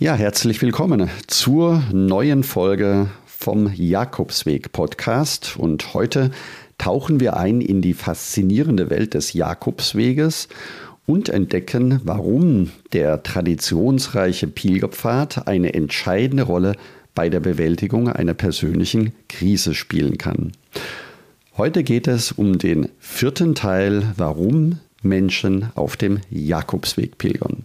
Ja, herzlich willkommen zur neuen Folge vom Jakobsweg Podcast und heute tauchen wir ein in die faszinierende Welt des Jakobsweges und entdecken, warum der traditionsreiche Pilgerpfad eine entscheidende Rolle bei der Bewältigung einer persönlichen Krise spielen kann. Heute geht es um den vierten Teil, warum Menschen auf dem Jakobsweg pilgern.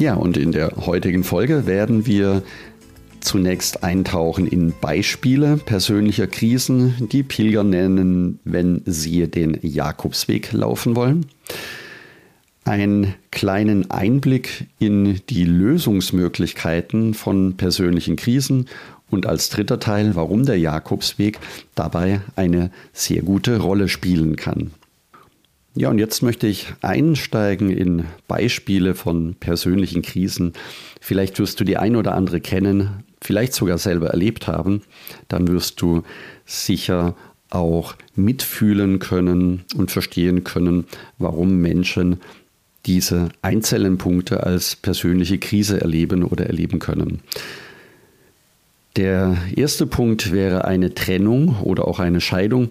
Ja, und in der heutigen Folge werden wir zunächst eintauchen in Beispiele persönlicher Krisen, die Pilger nennen, wenn sie den Jakobsweg laufen wollen. Einen kleinen Einblick in die Lösungsmöglichkeiten von persönlichen Krisen und als dritter Teil, warum der Jakobsweg dabei eine sehr gute Rolle spielen kann. Ja, und jetzt möchte ich einsteigen in Beispiele von persönlichen Krisen. Vielleicht wirst du die ein oder andere kennen, vielleicht sogar selber erlebt haben. Dann wirst du sicher auch mitfühlen können und verstehen können, warum Menschen diese einzelnen Punkte als persönliche Krise erleben oder erleben können. Der erste Punkt wäre eine Trennung oder auch eine Scheidung.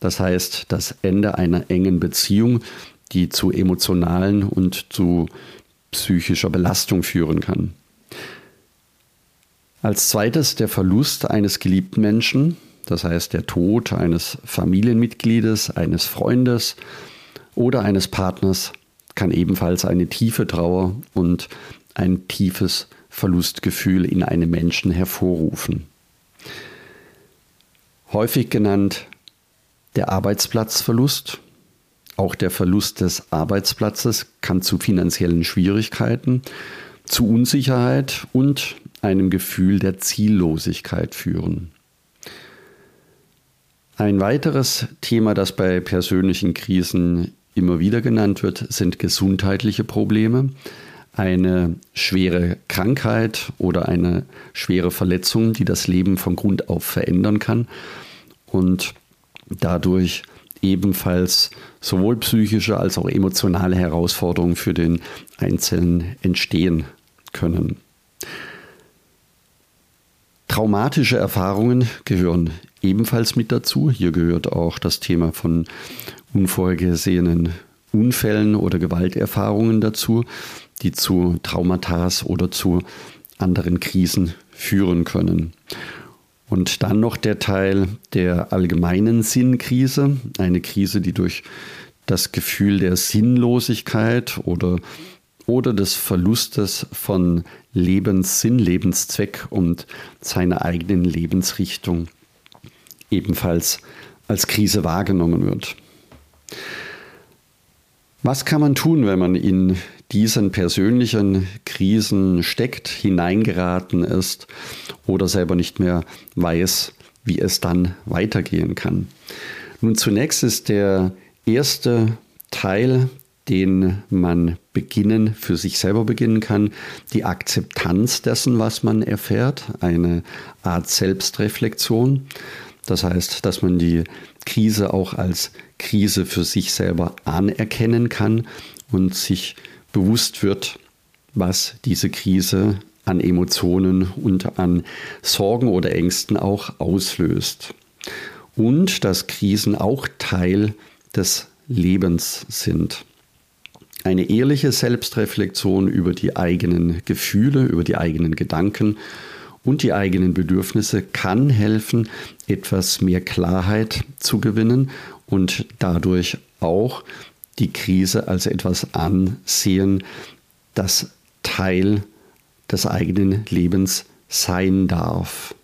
Das heißt, das Ende einer engen Beziehung, die zu emotionalen und zu psychischer Belastung führen kann. Als zweites der Verlust eines geliebten Menschen, das heißt der Tod eines Familienmitgliedes, eines Freundes oder eines Partners kann ebenfalls eine tiefe Trauer und ein tiefes Verlustgefühl in einem Menschen hervorrufen. Häufig genannt der Arbeitsplatzverlust, auch der Verlust des Arbeitsplatzes kann zu finanziellen Schwierigkeiten, zu Unsicherheit und einem Gefühl der Ziellosigkeit führen. Ein weiteres Thema, das bei persönlichen Krisen immer wieder genannt wird, sind gesundheitliche Probleme. Eine schwere Krankheit oder eine schwere Verletzung, die das Leben von Grund auf verändern kann. Und dadurch ebenfalls sowohl psychische als auch emotionale Herausforderungen für den Einzelnen entstehen können. Traumatische Erfahrungen gehören ebenfalls mit dazu. Hier gehört auch das Thema von unvorhergesehenen Unfällen oder Gewalterfahrungen dazu, die zu Traumata oder zu anderen Krisen führen können. Und dann noch der Teil der allgemeinen Sinnkrise, eine Krise, die durch das Gefühl der Sinnlosigkeit oder, oder des Verlustes von Lebenssinn, Lebenszweck und seiner eigenen Lebensrichtung ebenfalls als Krise wahrgenommen wird. Was kann man tun, wenn man in diesen persönlichen Krisen steckt, hineingeraten ist oder selber nicht mehr weiß, wie es dann weitergehen kann. Nun zunächst ist der erste Teil, den man beginnen, für sich selber beginnen kann, die Akzeptanz dessen, was man erfährt, eine Art Selbstreflexion. Das heißt, dass man die Krise auch als Krise für sich selber anerkennen kann und sich bewusst wird, was diese Krise an Emotionen und an Sorgen oder Ängsten auch auslöst. Und dass Krisen auch Teil des Lebens sind. Eine ehrliche Selbstreflexion über die eigenen Gefühle, über die eigenen Gedanken und die eigenen Bedürfnisse kann helfen, etwas mehr Klarheit zu gewinnen und dadurch auch die Krise als etwas ansehen, das Teil des eigenen Lebens sein darf.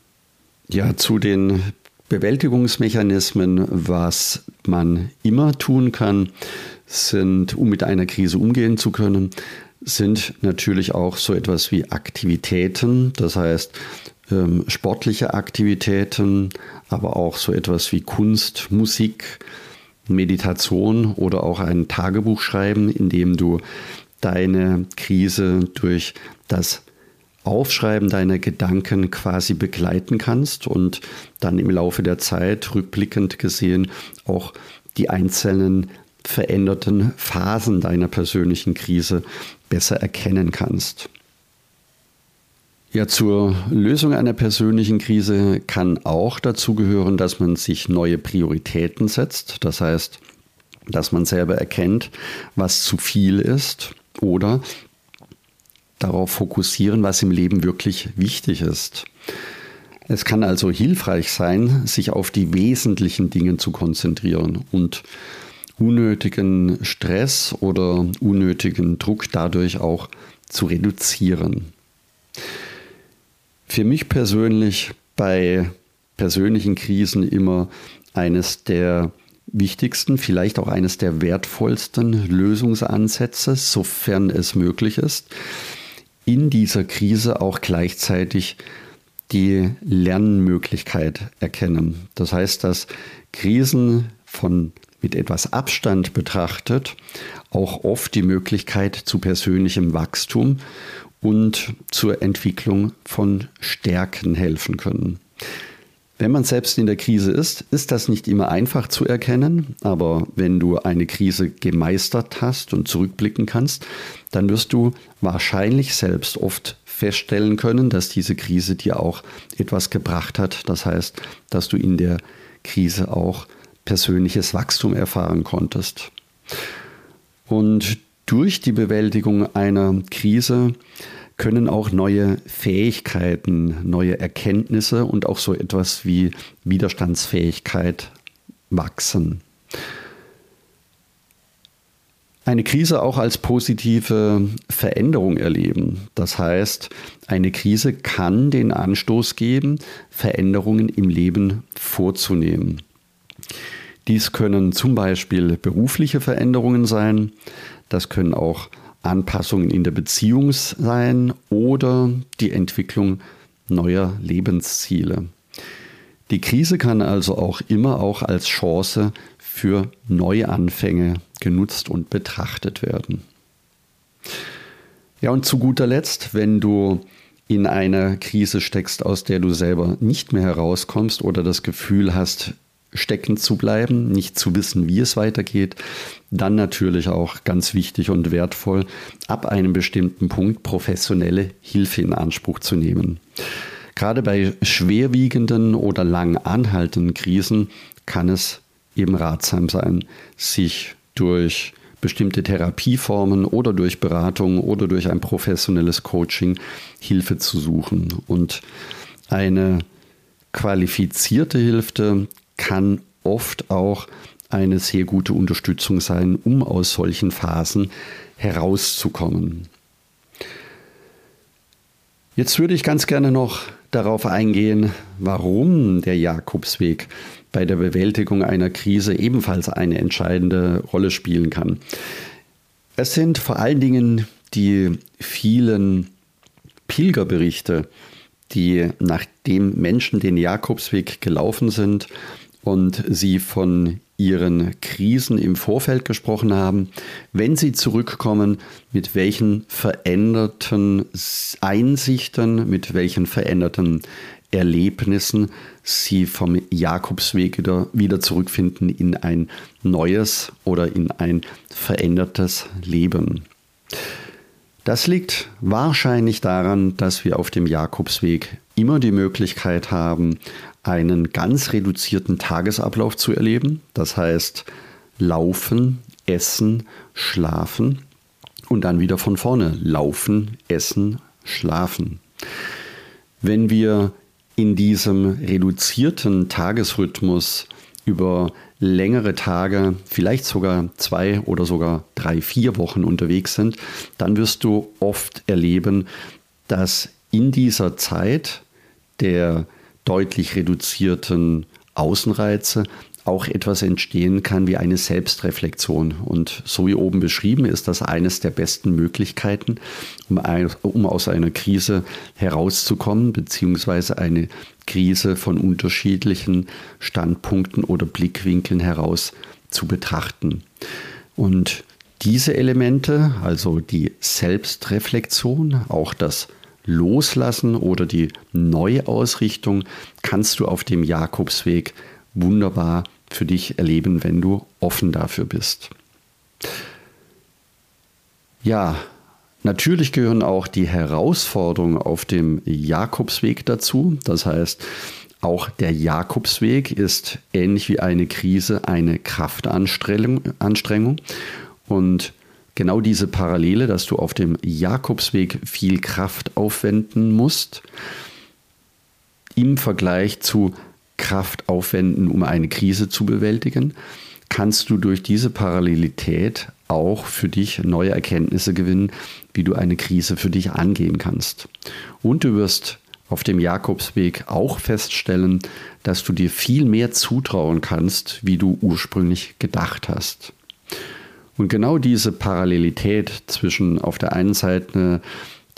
Ja, zu den Bewältigungsmechanismen, was man immer tun kann, sind, um mit einer Krise umgehen zu können, sind natürlich auch so etwas wie Aktivitäten, das heißt ähm, sportliche Aktivitäten, aber auch so etwas wie Kunst, Musik, Meditation oder auch ein Tagebuch schreiben, in dem du deine Krise durch das Aufschreiben deiner Gedanken quasi begleiten kannst und dann im Laufe der Zeit rückblickend gesehen auch die einzelnen veränderten Phasen deiner persönlichen Krise besser erkennen kannst. Ja, zur Lösung einer persönlichen Krise kann auch dazu gehören, dass man sich neue Prioritäten setzt. Das heißt, dass man selber erkennt, was zu viel ist oder darauf fokussieren, was im Leben wirklich wichtig ist. Es kann also hilfreich sein, sich auf die wesentlichen Dinge zu konzentrieren und unnötigen Stress oder unnötigen Druck dadurch auch zu reduzieren. Für mich persönlich bei persönlichen Krisen immer eines der wichtigsten, vielleicht auch eines der wertvollsten Lösungsansätze, sofern es möglich ist, in dieser Krise auch gleichzeitig die Lernmöglichkeit erkennen. Das heißt, dass Krisen von mit etwas Abstand betrachtet auch oft die Möglichkeit zu persönlichem Wachstum und zur Entwicklung von Stärken helfen können. Wenn man selbst in der Krise ist, ist das nicht immer einfach zu erkennen, aber wenn du eine Krise gemeistert hast und zurückblicken kannst, dann wirst du wahrscheinlich selbst oft feststellen können, dass diese Krise dir auch etwas gebracht hat. Das heißt, dass du in der Krise auch persönliches Wachstum erfahren konntest. Und durch die Bewältigung einer Krise können auch neue Fähigkeiten, neue Erkenntnisse und auch so etwas wie Widerstandsfähigkeit wachsen. Eine Krise auch als positive Veränderung erleben. Das heißt, eine Krise kann den Anstoß geben, Veränderungen im Leben vorzunehmen. Dies können zum Beispiel berufliche Veränderungen sein, das können auch Anpassungen in der Beziehung sein oder die Entwicklung neuer Lebensziele. Die Krise kann also auch immer auch als Chance für Neuanfänge genutzt und betrachtet werden. Ja, und zu guter Letzt, wenn du in einer Krise steckst, aus der du selber nicht mehr herauskommst oder das Gefühl hast, stecken zu bleiben, nicht zu wissen, wie es weitergeht. Dann natürlich auch ganz wichtig und wertvoll, ab einem bestimmten Punkt professionelle Hilfe in Anspruch zu nehmen. Gerade bei schwerwiegenden oder lang anhaltenden Krisen kann es eben ratsam sein, sich durch bestimmte Therapieformen oder durch Beratung oder durch ein professionelles Coaching Hilfe zu suchen. Und eine qualifizierte Hilfe kann oft auch eine sehr gute Unterstützung sein, um aus solchen Phasen herauszukommen. Jetzt würde ich ganz gerne noch darauf eingehen, warum der Jakobsweg bei der Bewältigung einer Krise ebenfalls eine entscheidende Rolle spielen kann. Es sind vor allen Dingen die vielen Pilgerberichte, die nachdem Menschen den Jakobsweg gelaufen sind, und Sie von Ihren Krisen im Vorfeld gesprochen haben, wenn Sie zurückkommen, mit welchen veränderten Einsichten, mit welchen veränderten Erlebnissen Sie vom Jakobsweg wieder, wieder zurückfinden in ein neues oder in ein verändertes Leben. Das liegt wahrscheinlich daran, dass wir auf dem Jakobsweg immer die Möglichkeit haben, einen ganz reduzierten Tagesablauf zu erleben. Das heißt, laufen, essen, schlafen und dann wieder von vorne laufen, essen, schlafen. Wenn wir in diesem reduzierten Tagesrhythmus über längere Tage, vielleicht sogar zwei oder sogar drei, vier Wochen unterwegs sind, dann wirst du oft erleben, dass in dieser Zeit der deutlich reduzierten Außenreize auch etwas entstehen kann wie eine Selbstreflexion. Und so wie oben beschrieben, ist das eines der besten Möglichkeiten, um, ein, um aus einer Krise herauszukommen, beziehungsweise eine Krise von unterschiedlichen Standpunkten oder Blickwinkeln heraus zu betrachten. Und diese Elemente, also die Selbstreflexion, auch das Loslassen oder die Neuausrichtung, kannst du auf dem Jakobsweg wunderbar für dich erleben, wenn du offen dafür bist. Ja, natürlich gehören auch die Herausforderungen auf dem Jakobsweg dazu. Das heißt, auch der Jakobsweg ist ähnlich wie eine Krise eine Kraftanstrengung. Und genau diese Parallele, dass du auf dem Jakobsweg viel Kraft aufwenden musst, im Vergleich zu Kraft aufwenden, um eine Krise zu bewältigen, kannst du durch diese Parallelität auch für dich neue Erkenntnisse gewinnen, wie du eine Krise für dich angehen kannst. Und du wirst auf dem Jakobsweg auch feststellen, dass du dir viel mehr zutrauen kannst, wie du ursprünglich gedacht hast. Und genau diese Parallelität zwischen auf der einen Seite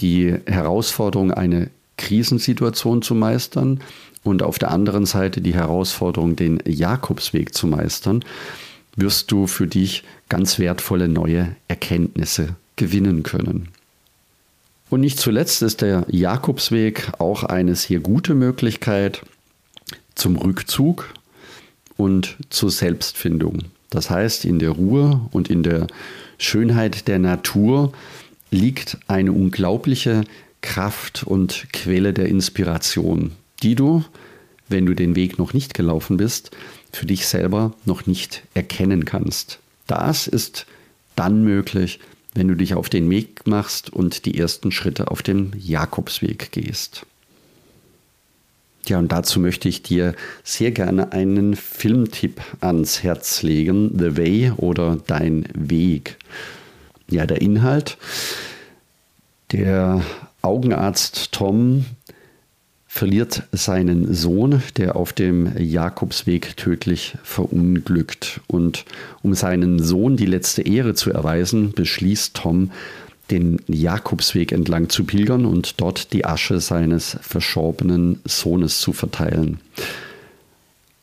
die Herausforderung, eine Krisensituation zu meistern und auf der anderen Seite die Herausforderung, den Jakobsweg zu meistern, wirst du für dich ganz wertvolle neue Erkenntnisse gewinnen können. Und nicht zuletzt ist der Jakobsweg auch eine sehr gute Möglichkeit zum Rückzug und zur Selbstfindung. Das heißt, in der Ruhe und in der Schönheit der Natur liegt eine unglaubliche Kraft und Quelle der Inspiration die du, wenn du den Weg noch nicht gelaufen bist, für dich selber noch nicht erkennen kannst. Das ist dann möglich, wenn du dich auf den Weg machst und die ersten Schritte auf dem Jakobsweg gehst. Ja, und dazu möchte ich dir sehr gerne einen Filmtipp ans Herz legen, The Way oder Dein Weg. Ja, der Inhalt. Der Augenarzt Tom verliert seinen Sohn, der auf dem Jakobsweg tödlich verunglückt. Und um seinen Sohn die letzte Ehre zu erweisen, beschließt Tom, den Jakobsweg entlang zu pilgern und dort die Asche seines verschorbenen Sohnes zu verteilen.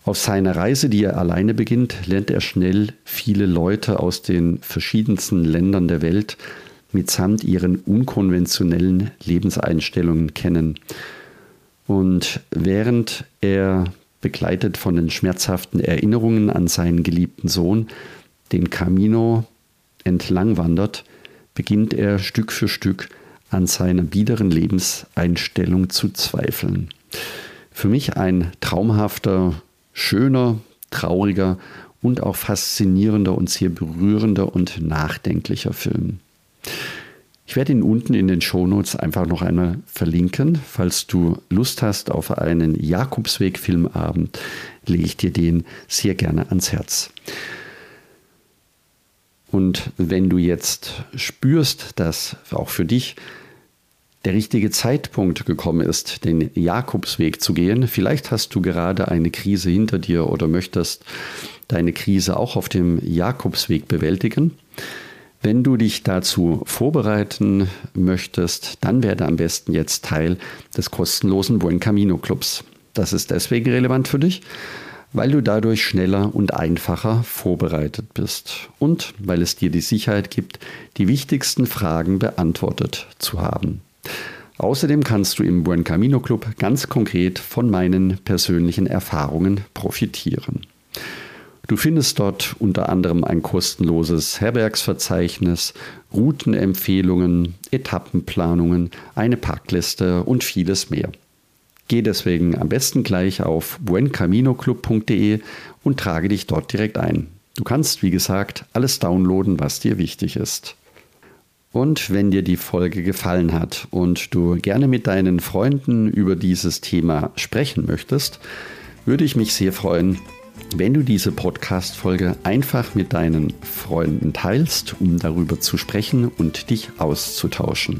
Auf seiner Reise, die er alleine beginnt, lernt er schnell viele Leute aus den verschiedensten Ländern der Welt mitsamt ihren unkonventionellen Lebenseinstellungen kennen. Und während er begleitet von den schmerzhaften Erinnerungen an seinen geliebten Sohn den Camino entlang wandert, beginnt er Stück für Stück an seiner biederen Lebenseinstellung zu zweifeln. Für mich ein traumhafter, schöner, trauriger und auch faszinierender und sehr berührender und nachdenklicher Film. Ich werde ihn unten in den Shownotes einfach noch einmal verlinken. Falls du Lust hast auf einen Jakobsweg-Filmabend, lege ich dir den sehr gerne ans Herz. Und wenn du jetzt spürst, dass auch für dich der richtige Zeitpunkt gekommen ist, den Jakobsweg zu gehen, vielleicht hast du gerade eine Krise hinter dir oder möchtest deine Krise auch auf dem Jakobsweg bewältigen, wenn du dich dazu vorbereiten möchtest, dann werde am besten jetzt Teil des kostenlosen Buen Camino Clubs. Das ist deswegen relevant für dich, weil du dadurch schneller und einfacher vorbereitet bist und weil es dir die Sicherheit gibt, die wichtigsten Fragen beantwortet zu haben. Außerdem kannst du im Buen Camino Club ganz konkret von meinen persönlichen Erfahrungen profitieren. Du findest dort unter anderem ein kostenloses Herbergsverzeichnis, Routenempfehlungen, Etappenplanungen, eine Packliste und vieles mehr. Geh deswegen am besten gleich auf buencaminoclub.de und trage dich dort direkt ein. Du kannst, wie gesagt, alles downloaden, was dir wichtig ist. Und wenn dir die Folge gefallen hat und du gerne mit deinen Freunden über dieses Thema sprechen möchtest, würde ich mich sehr freuen, wenn du diese Podcast-Folge einfach mit deinen Freunden teilst, um darüber zu sprechen und dich auszutauschen.